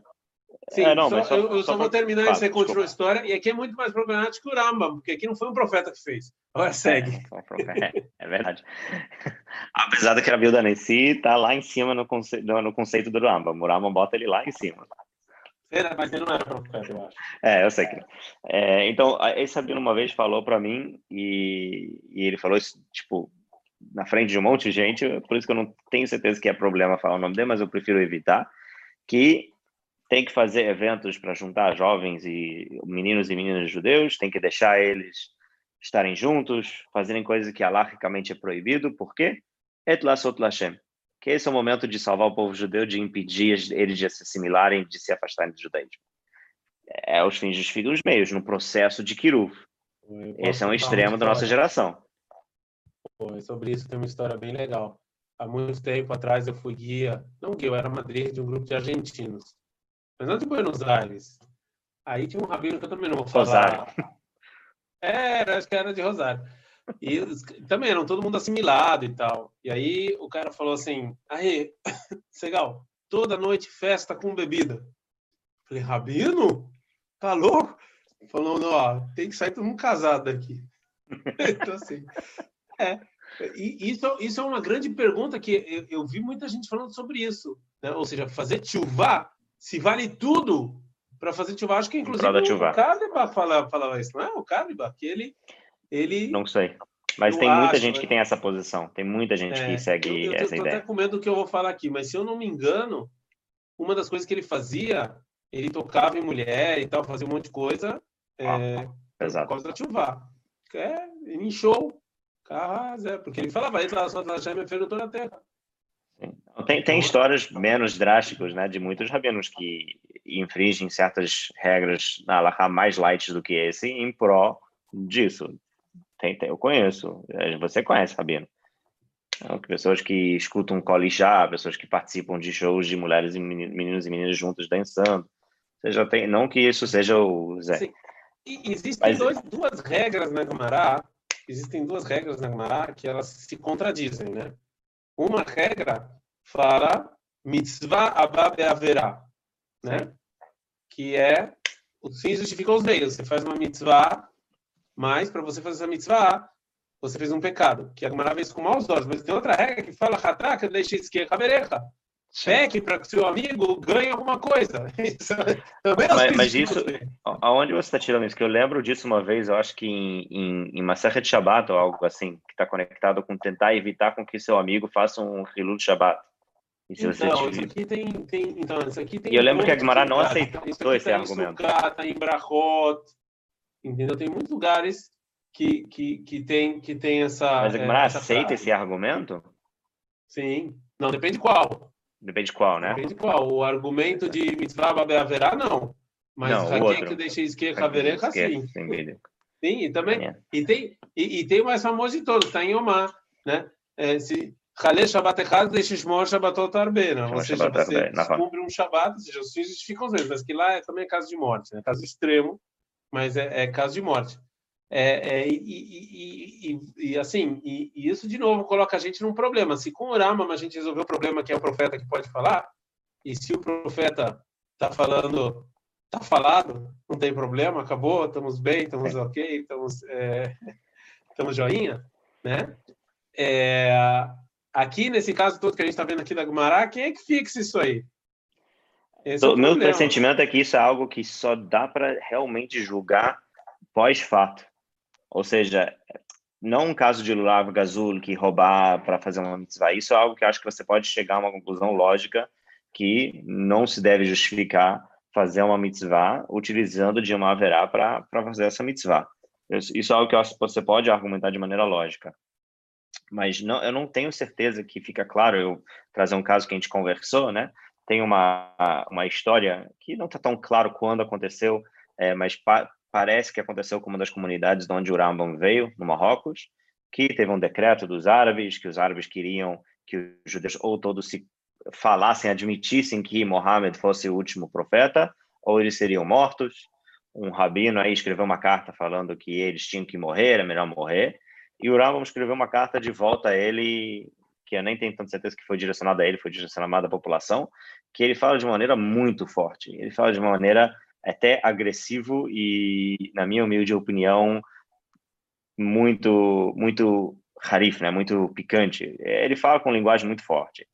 Sim, é, não, só, só, eu, eu só, só, vou terminar e você continua a história. E aqui é muito mais problemático que o Rambam, porque aqui não foi um profeta que fez. Agora segue. <laughs> É, é verdade. <laughs> Apesar de que a Bilda Nessi está lá em cima no, conce, no conceito do Rambam. O Rambam bota ele lá em cima. Era, mas ele não era profeta, eu acho. É, eu sei que. É, então, esse Sabino uma vez falou para mim, e, e ele falou isso, tipo, na frente de um monte de gente, por isso que eu não tenho certeza que é problema falar o nome dele, mas eu prefiro evitar, que tem que fazer eventos para juntar jovens e meninos e meninas judeus, tem que deixar eles estarem juntos, fazerem coisas que alaricamente é proibido, por quê? Et lasot lashem que esse é o momento de salvar o povo judeu, de impedir eles de se assimilarem, de se afastarem do judaísmo. É os fins justificam os meios, no processo de Kiruv. Esse é um extremo da nossa geração. sobre isso tem uma história bem legal. Há muito tempo atrás eu fui guia, não guia, eu era madrinha de um grupo de argentinos. Mas não de Buenos Aires. Aí tinha um rabino que eu também não vou falar. Rosário. Era, acho que era de Rosário. E também eram todo mundo assimilado e tal. E aí o cara falou assim: Aí, <laughs> Segal, toda noite festa com bebida. Falei, Rabino? Tá louco? falando, ó, tem que sair todo mundo casado daqui. <laughs> então, assim, é. E isso, isso é uma grande pergunta que eu, eu vi muita gente falando sobre isso. Né? Ou seja, fazer chuvá, se vale tudo para fazer chuvá. Acho que, inclusive, o Kadiba fala, falava isso, não é? O Kadiba, que ele, ele... Não sei. Mas tem muita acho, gente né? que tem essa posição. Tem muita gente é, que segue eu, eu, essa eu ideia. Eu até com medo do que eu vou falar aqui, mas se eu não me engano, uma das coisas que ele fazia, ele tocava em mulher e tal, fazia um monte de coisa é, por causa da chuva. É, em show, carro, é, porque ele falava, ele só me toda a terra. Tem, tem histórias menos drásticas, né, de muitos rabinos que infringem certas regras na Alaha mais light do que esse em pró disso. Tem, tem, eu conheço, é, você conhece, Rabino. Então, pessoas que escutam colijá, pessoas que participam de shows de mulheres e meninos e meninas juntos dançando. Você já tem, não que isso seja o Zé. Sim. E existem Mas... dois, duas regras na Gemara, existem duas regras na Gemara que elas se contradizem, né? Uma regra fala mitzvah abba haverá, né? Que é os fins justificam os meios. Você faz uma mitzvah, mas para você fazer essa mitzvah, você fez um pecado, que a Gemara isso com maus olhos. Mas tem outra regra que fala hataka deixa haverecha. Cheque para que seu amigo ganhe alguma coisa. <laughs> Isso, é mas, mas isso, aonde você está tirando isso? Que eu lembro disso uma vez, eu acho que em, em, em Maserhet de Shabbat ou algo assim, que está conectado com tentar evitar com que seu amigo faça um Hilul Shabbat. Então, isso aqui tem, tem, então, isso aqui tem. E eu lembro que a Gemara não aceitou esse tá argumento. Está em Brachot, entendeu? Tem muitos lugares que, que, que, tem, que tem essa. Mas a Gemara aceita esse argumento? Sim. Não, depende qual. Depende qual, né? Depende qual. O argumento de mitzvah haverá, não. Mas não, aqui que deixa esquerda havereca, sim. Sim, e também. É. E, tem, e, e, tem o mais famoso de todos, está em Omar, né? É, se Haleh Shabbat Echad, deixa Shmor Shabbatot Arbena. Ou seja, você cumpre um Shabbat, ou seja, os filhos ficam os mesmos. Mas que lá é, também é caso de morte, né? Caso extremo, mas é, é caso de morte. É, é, e, e, e, e, assim, e, isso de novo coloca a gente num problema. Se com o Rama a gente resolveu o problema que é o profeta que pode falar, e se o profeta está falando, está falado, não tem problema, acabou, estamos bem, estamos ok, estamos, é, <laughs> estamos joinha, né? É, aqui, nesse caso todo que a gente está vendo aqui da Gumará, quem é que fixa isso aí? Esse é o meu pressentimento é que isso é algo que só dá para realmente julgar pós-fato. Ou seja, não um caso de Lulav Gazul que roubar para fazer uma mitzvah. Isso é algo que acho que você pode chegar a uma conclusão lógica que não se deve justificar fazer uma mitzvah utilizando de uma haverá para fazer essa mitzvah. Isso é algo que você pode argumentar de maneira lógica. Mas não, eu não tenho certeza que fica claro, eu trazer um caso que a gente conversou, né? Tem uma, uma história que não está tão claro quando aconteceu, é, mas pa parece que aconteceu com uma das comunidades de onde o Rambam veio, no Marrocos, que teve um decreto dos árabes, que os árabes queriam que os judeus ou todos se falassem, admitissem que Mohammed fosse o último profeta, ou eles seriam mortos. Um rabino aí escreveu uma carta falando que eles tinham que morrer, era melhor morrer. E o Rambam escreveu uma carta de volta a ele, que eu nem tenho tanta certeza que foi direcionada a ele, foi direcionada à população, que ele fala de maneira muito forte. Ele fala de maneira até agressivo e, na minha humilde opinião, muito, muito harif, né? muito picante. Ele fala com linguagem muito forte.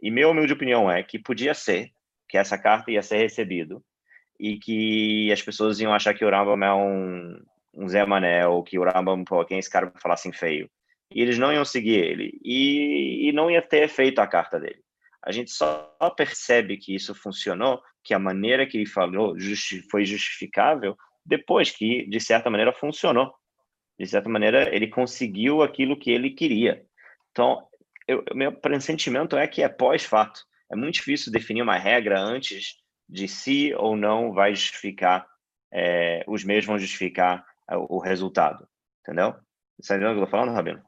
E minha humilde opinião é que podia ser que essa carta ia ser recebida e que as pessoas iam achar que o Rambam é um, um Zé Mané ou que o Rambam, pô, quem é esse cara vai falar assim feio? E eles não iam seguir ele e, e não ia ter efeito a carta dele. A gente só percebe que isso funcionou, que a maneira que ele falou justi foi justificável, depois que, de certa maneira, funcionou. De certa maneira, ele conseguiu aquilo que ele queria. Então, eu, meu pressentimento é que é pós-fato. É muito difícil definir uma regra antes de se ou não vai justificar, é, os meios vão justificar é, o resultado. Entendeu? Você entendeu o que eu estou falando, Rabino?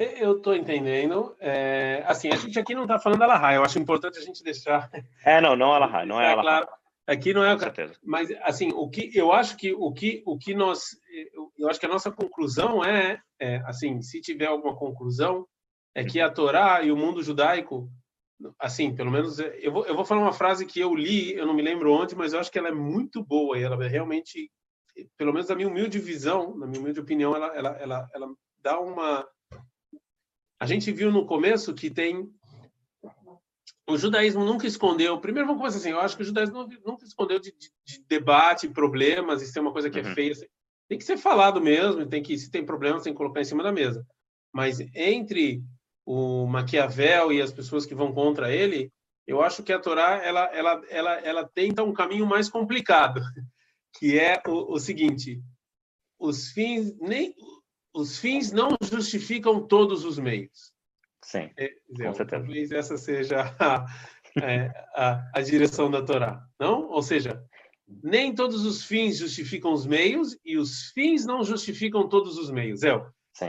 Eu estou entendendo. É, assim, a gente aqui não está falando Alahá, eu acho importante a gente deixar. <laughs> É, não, não Alahá, não é Alahá. Claro, aqui não é. Com certeza. Mas, assim, o que eu acho que o que, o que nós. Eu acho que a nossa conclusão é, é assim, se tiver alguma conclusão, é que a Torá e o mundo judaico, assim, pelo menos. Eu vou, eu vou falar uma frase que eu li, eu não me lembro onde, mas eu acho que ela é muito boa e ela é realmente pelo menos a minha humilde visão, na minha humilde opinião, ela, ela, ela, ela dá uma. A gente viu no começo que tem. O judaísmo nunca escondeu. Primeiro, vamos começar assim. Eu acho que o judaísmo nunca escondeu de, de, de debate, problemas. Isso é uma coisa que é uhum. feia. Assim. Tem que ser falado mesmo. Tem que, se tem problemas, tem que colocar em cima da mesa. Mas entre o Maquiavel e as pessoas que vão contra ele, eu acho que a Torá ela, ela, ela, ela tenta um caminho mais complicado, <laughs> que é o, o seguinte: os fins nem os fins não justificam todos os meios. Sim, é, com certeza. Talvez essa seja a, <laughs> é, a, a direção da Torá, não? Ou seja, nem todos os fins justificam os meios e os fins não justificam todos os meios. É,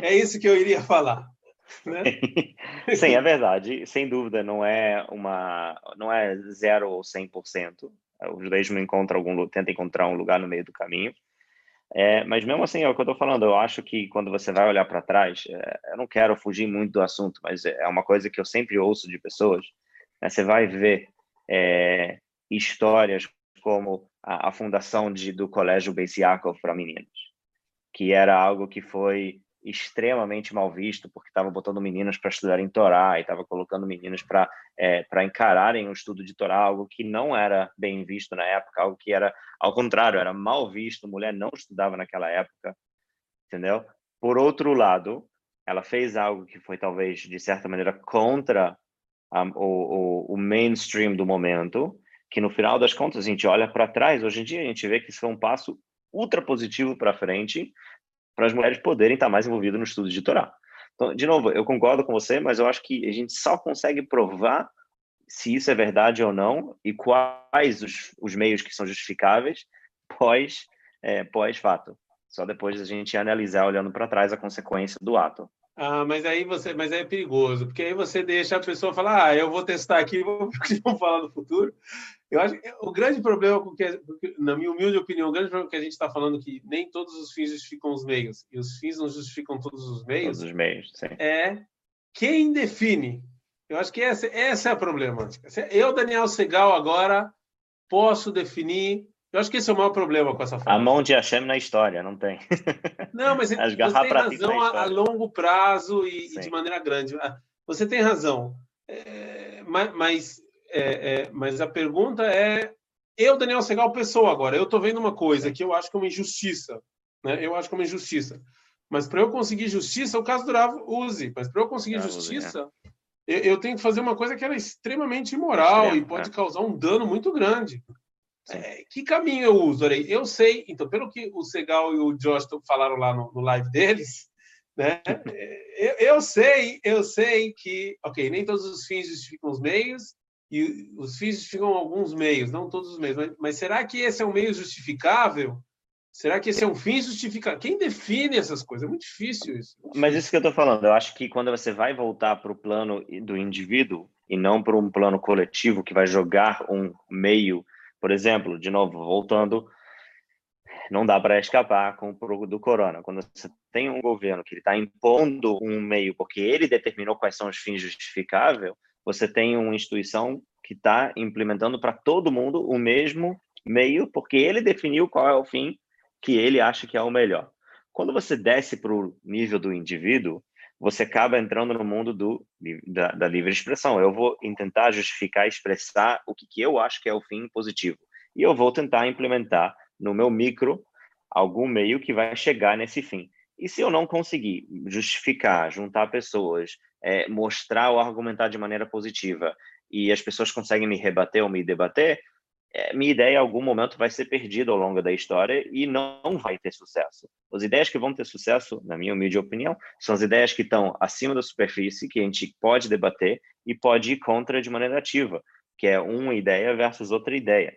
é isso que eu iria falar. Né? <laughs> Sim, é verdade. Sem dúvida, não é uma, não é zero ou 100%. O judaísmo encontra algum, tenta encontrar um lugar no meio do caminho. É, mas mesmo assim, é o que eu estou falando. Eu acho que quando você vai olhar para trás, é, eu não quero fugir muito do assunto, mas é uma coisa que eu sempre ouço de pessoas. Né? Você vai ver é, histórias como a, a fundação de, do Colégio Beis Yaakov para meninos, que era algo que foi extremamente mal visto, porque estava botando meninas para estudarem Torá e estava colocando meninas para é, encararem o estudo de Torá, algo que não era bem visto na época, algo que era, ao contrário, era mal visto, mulher não estudava naquela época, entendeu? Por outro lado, ela fez algo que foi talvez, de certa maneira, contra a, o, o, o mainstream do momento, que no final das contas a gente olha para trás, hoje em dia a gente vê que isso foi um passo ultra positivo para frente, para as mulheres poderem estar mais envolvidas no estudo de Torá. Então, de novo, eu concordo com você, mas eu acho que a gente só consegue provar se isso é verdade ou não e quais os, os meios que são justificáveis pós, é, pós fato. Só depois a gente analisar olhando para trás a consequência do ato. Ah, mas aí você, mas é perigoso, porque aí você deixa a pessoa falar, ah, eu vou testar aqui, <laughs> vamos falar no futuro. Eu acho que o grande problema, porque, na minha humilde opinião, o grande problema que a gente está falando que nem todos os fins justificam os meios e os fins não justificam todos os meios. Todos os meios, sim. É quem define. Eu acho que essa, essa é a problemática. Eu, Daniel Segal, agora posso definir. Eu acho que esse é o maior problema com essa. A mão de Hashem na história, não tem. <laughs> Não, mas <laughs> As você tem razão a, a, longo prazo e, e, de maneira grande. Ah, você tem razão. É, mas, mas é, é, mas a pergunta é: eu, Daniel Segal, pessoa agora, eu estou vendo uma coisa que eu acho que é uma injustiça. Né? Eu acho que é uma injustiça. Mas para eu conseguir justiça, o caso durava, use. Mas para eu conseguir ah, justiça, eu, eu, tenho que fazer uma coisa que era extremamente imoral Extremo, e pode é. causar um dano muito grande. É, que caminho eu uso? Eu sei, então, pelo que o Segal e o Josh falaram lá no, no live deles, <laughs> né? eu, eu, sei, eu sei que, ok, nem todos os fins justificam os meios, e os fins ficam alguns meios, não todos os meios. Mas, mas, será que esse é um meio justificável? Será que esse é um fim justificável? Quem define essas coisas? É muito difícil isso. Muito mas isso que eu estou falando, eu acho que quando você vai voltar para o plano do indivíduo e não para um plano coletivo que vai jogar um meio, por exemplo, de novo, voltando, não dá para escapar com o do corona. Quando você tem um governo que está impondo um meio porque ele determinou quais são os fins justificáveis, você tem uma instituição que está implementando para todo mundo o mesmo meio, porque ele definiu qual é o fim que ele acha que é o melhor. Quando você desce para o nível do indivíduo, você acaba entrando no mundo do, da, da, livre expressão. Eu vou tentar justificar, expressar o que, que eu acho que é o fim positivo. E eu vou tentar implementar no meu micro algum meio que vai chegar nesse fim. E se eu não conseguir justificar, juntar pessoas, é, mostrar ou argumentar de maneira positiva e as pessoas conseguem me rebater ou me debater, minha ideia em algum momento vai ser perdida ao longo da história e não vai ter sucesso. As ideias que vão ter sucesso, na minha humilde opinião, são as ideias que estão acima da superfície, que a gente pode debater e pode ir contra de maneira ativa, que é uma ideia versus outra ideia.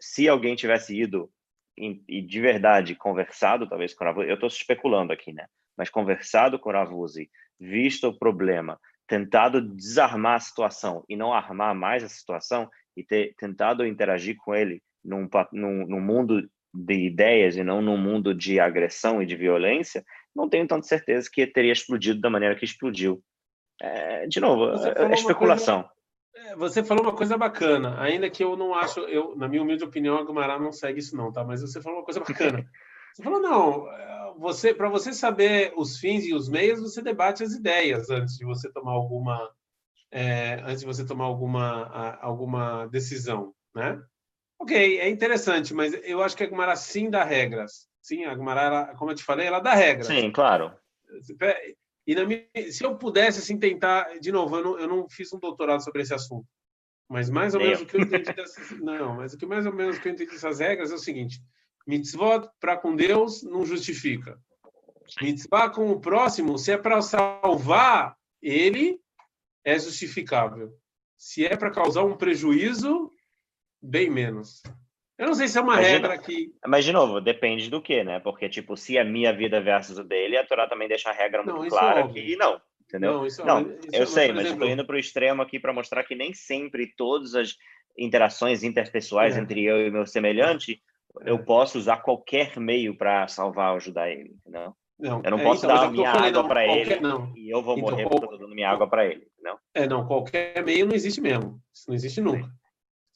Se alguém tivesse ido e de verdade conversado, talvez com Ravuzi, eu estou especulando aqui, né? Mas conversado com Ravuzi, visto o problema, tentado desarmar a situação e não armar mais a situação e ter tentado interagir com ele num, num, num mundo de ideias e não num mundo de agressão e de violência, não tenho tanta certeza que teria explodido da maneira que explodiu. É, de novo, é, é especulação. É, você falou uma coisa bacana, ainda que eu não acho, eu, na minha humilde opinião, a Gumará não segue isso não, tá? Mas você falou uma coisa bacana. <laughs> Você falou, não, você, para você saber os fins e os meios, você debate as ideias antes de você tomar alguma, é, antes de você tomar alguma, alguma decisão, né? Ok, é interessante, mas eu acho que a Gumara sim dá regras. Sim, a Gumara, como eu te falei, ela dá regras. Sim, claro. E minha, se eu pudesse assim tentar, de novo, eu não, eu não fiz um doutorado sobre esse assunto, mas mais ou menos o que eu entendi dessas, <laughs> não, mas o que mais ou menos que eu entendi dessas regras é o seguinte: mitzvot para com Deus não justifica. Mitzvah com o próximo, se é para salvar ele, é justificável. Se é para causar um prejuízo, bem menos. Eu não sei se é uma mas regra de, que. Mas, de novo, depende do que, né? Porque, tipo, se é minha vida versus o dele, a Torá também deixa a regra muito não, clara é aqui. Não, entendeu? Não, isso, é não isso, eu sei, mas estou indo para o extremo aqui para mostrar que nem sempre todas as interações interpessoais é. entre eu e meu semelhante, é. eu posso usar qualquer meio para salvar ou ajudar ele, entendeu? Não, eu não é, posso então, dar minha água para ele não. e eu vou então, morrer qual... porque eu dando minha água para ele, não? É, não, qualquer meio não existe mesmo. Isso não existe nunca. Não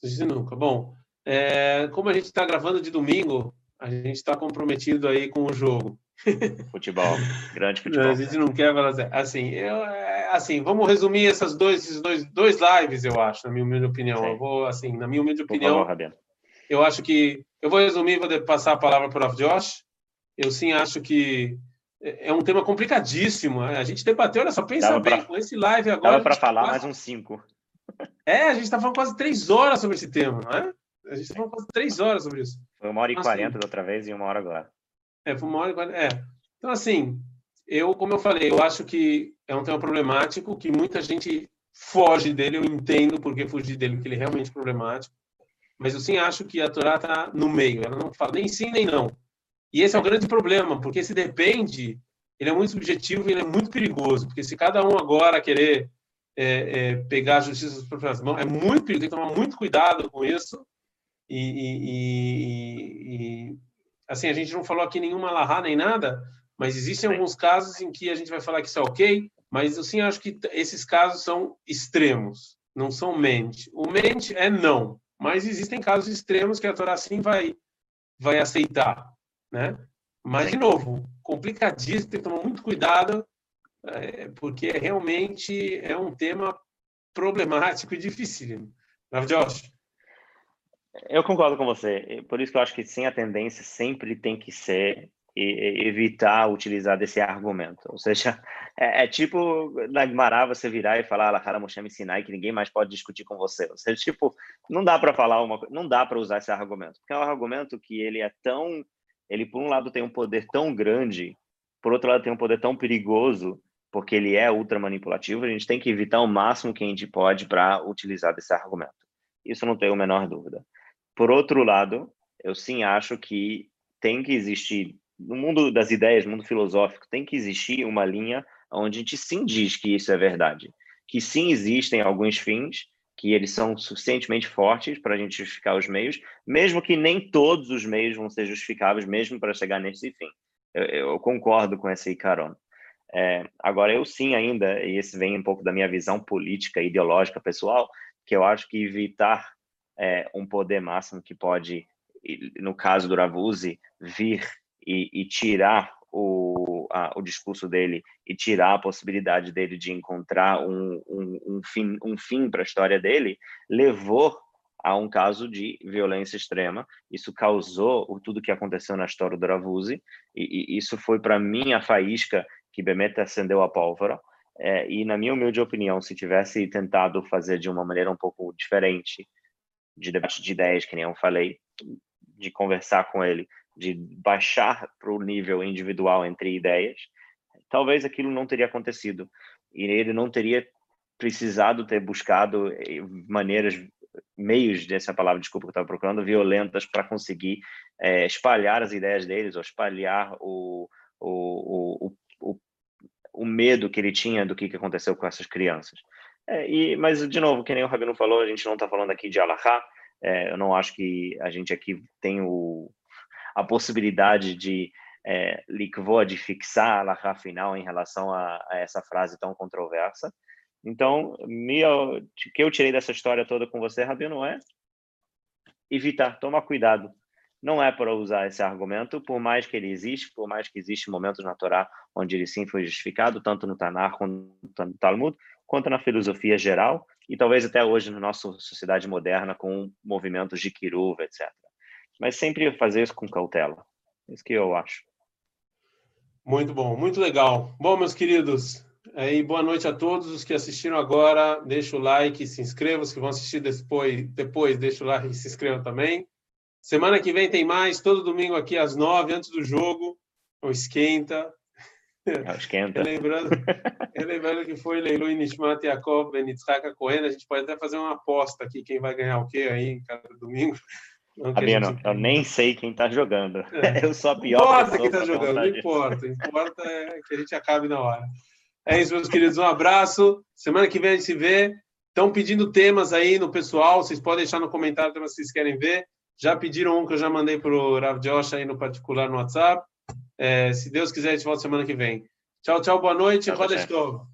existe nunca. Bom, é, como a gente está gravando de domingo, a gente está comprometido aí com o jogo. <laughs> Futebol, grande futebol. A gente não quer assim. assim eu, é, assim, vamos resumir essas dois, esses dois, dois lives, eu acho, na minha humilde opinião. Sim. Eu vou, assim, na minha humilde opinião, favor, eu acho que eu vou resumir, vou passar a palavra para o Josh. Eu sim acho que é um tema complicadíssimo. A gente debateu, olha só, pensa dava bem, pra, com esse live agora. Dava para falar quase... mais uns cinco. <laughs> É, a gente está falando quase três horas sobre esse tema, não é? A gente falou quase três horas sobre isso. Foi uma hora e quarenta assim, da outra vez e uma hora agora. É, foi uma hora e quarenta. É. Então, assim, eu, como eu falei, eu acho que é um tema problemático, que muita gente foge dele, eu entendo porque fugir dele, porque ele é realmente problemático. Mas eu sim acho que a Torá está no meio, ela não fala nem sim nem não. E esse é o grande problema, porque se depende, ele é muito subjetivo e ele é muito perigoso, porque se cada um agora querer é, é, pegar a justiça nas próprias mãos, é muito perigoso, tem que tomar muito cuidado com isso, e, e, e, assim, a gente não falou aqui nenhuma lahá nem nada, mas existem alguns casos em que a gente vai falar que isso é ok, mas eu sim acho que esses casos são extremos, não são mente. O mente é não, mas existem casos extremos que a Torá sim vai, vai aceitar, né? Mas, de novo, complicadíssimo, tem que tomar muito cuidado, é, porque realmente é um tema problemático e difícil. Josh? Eu concordo com você. Por isso que eu acho que sim, a tendência sempre tem que ser evitar utilizar desse argumento. Ou seja, <laughs> é, é tipo na Guimará você virar e falar Lahara Moshe me Sinai que ninguém mais pode discutir com você. Ou seja, tipo, não dá para falar uma não dá para usar esse argumento, porque é um argumento que ele é tão ele por um lado tem um poder tão grande, por outro lado tem um poder tão perigoso, porque ele é ultra manipulativo, a gente tem que evitar o máximo que a gente pode para utilizar desse argumento. Isso não tenho a menor dúvida. Por outro lado, eu sim acho que tem que existir, no mundo das ideias, no mundo filosófico, tem que existir uma linha onde a gente sim diz que isso é verdade. Que sim existem alguns fins, que eles são suficientemente fortes para a gente justificar os meios, mesmo que nem todos os meios vão ser justificáveis, mesmo para chegar nesse fim. Eu, eu concordo com esse carona. É, agora, eu sim ainda, e esse vem um pouco da minha visão política, ideológica, pessoal, que eu acho que evitar é, um poder máximo que pode, no caso do Ravuzzi, vir e, e tirar o, a, o discurso dele e tirar a possibilidade dele de encontrar um, um, um fim, um fim para a história dele, levou a um caso de violência extrema. Isso causou o, tudo que aconteceu na história do Ravuzzi, e, e isso foi, para mim, a faísca que Bemet acendeu a pólvora. É, e, na minha humilde opinião, se tivesse tentado fazer de uma maneira um pouco diferente, de debate de ideias, que nem eu falei, de conversar com ele, de baixar para o nível individual entre ideias, talvez aquilo não teria acontecido. E ele não teria precisado ter buscado eh, maneiras, meios dessa palavra, desculpa que eu estava procurando, violentas para conseguir é, espalhar as ideias deles ou espalhar o, o, o, o, o medo que ele tinha do que, que aconteceu com essas crianças. É, e, mas, de novo, que nem o Rabino falou, a gente não está falando aqui de Alahá, é, eu não acho que a gente aqui tem o, a possibilidade de é, likvó, de fixar a Alahá final em relação a, a, essa frase tão controversa. Então, o que eu tirei dessa história toda com você, Rabino, é evitar, tomar cuidado. não é para usar esse argumento, por mais que ele existe, por mais que existe momentos na Torá onde ele sim foi justificado, tanto no Tanar quanto no Talmud, quanto na filosofia geral, e talvez até hoje na nossa sociedade moderna com movimentos de Kiruv, etc. Mas sempre fazer isso com cautela. É isso que eu acho. Muito bom, muito legal. Bom, meus queridos, aí boa noite a todos os que assistiram agora. Deixa o like, se inscrevam, os que vão assistir depois, depois deixa o like e se inscrevam também. Semana que vem tem mais, todo domingo aqui às nove, antes do jogo, o esquenta. É, esquenta. <laughs> lembrando, lembrando que foi Leilu Nishmat Yaakov Benitzhaka Cohen, a gente pode até fazer uma aposta aqui, quem vai ganhar o quê aí cada domingo. Fabiano, gente... eu nem sei quem está jogando. É. <laughs> Eu sou a pior Não importa quem está jogando, não importa. Importa é que a gente acabe na hora. É isso, meus queridos. Um abraço. Semana que vem a gente se vê. Estão pedindo temas aí no pessoal. Vocês podem deixar no comentário temas que vocês querem ver. Já pediram um que eu já mandei para o Rav Josh aí no particular no WhatsApp. É, se Deus quiser, a gente volta semana que vem. Tchau, tchau, boa noite. Roda de novo.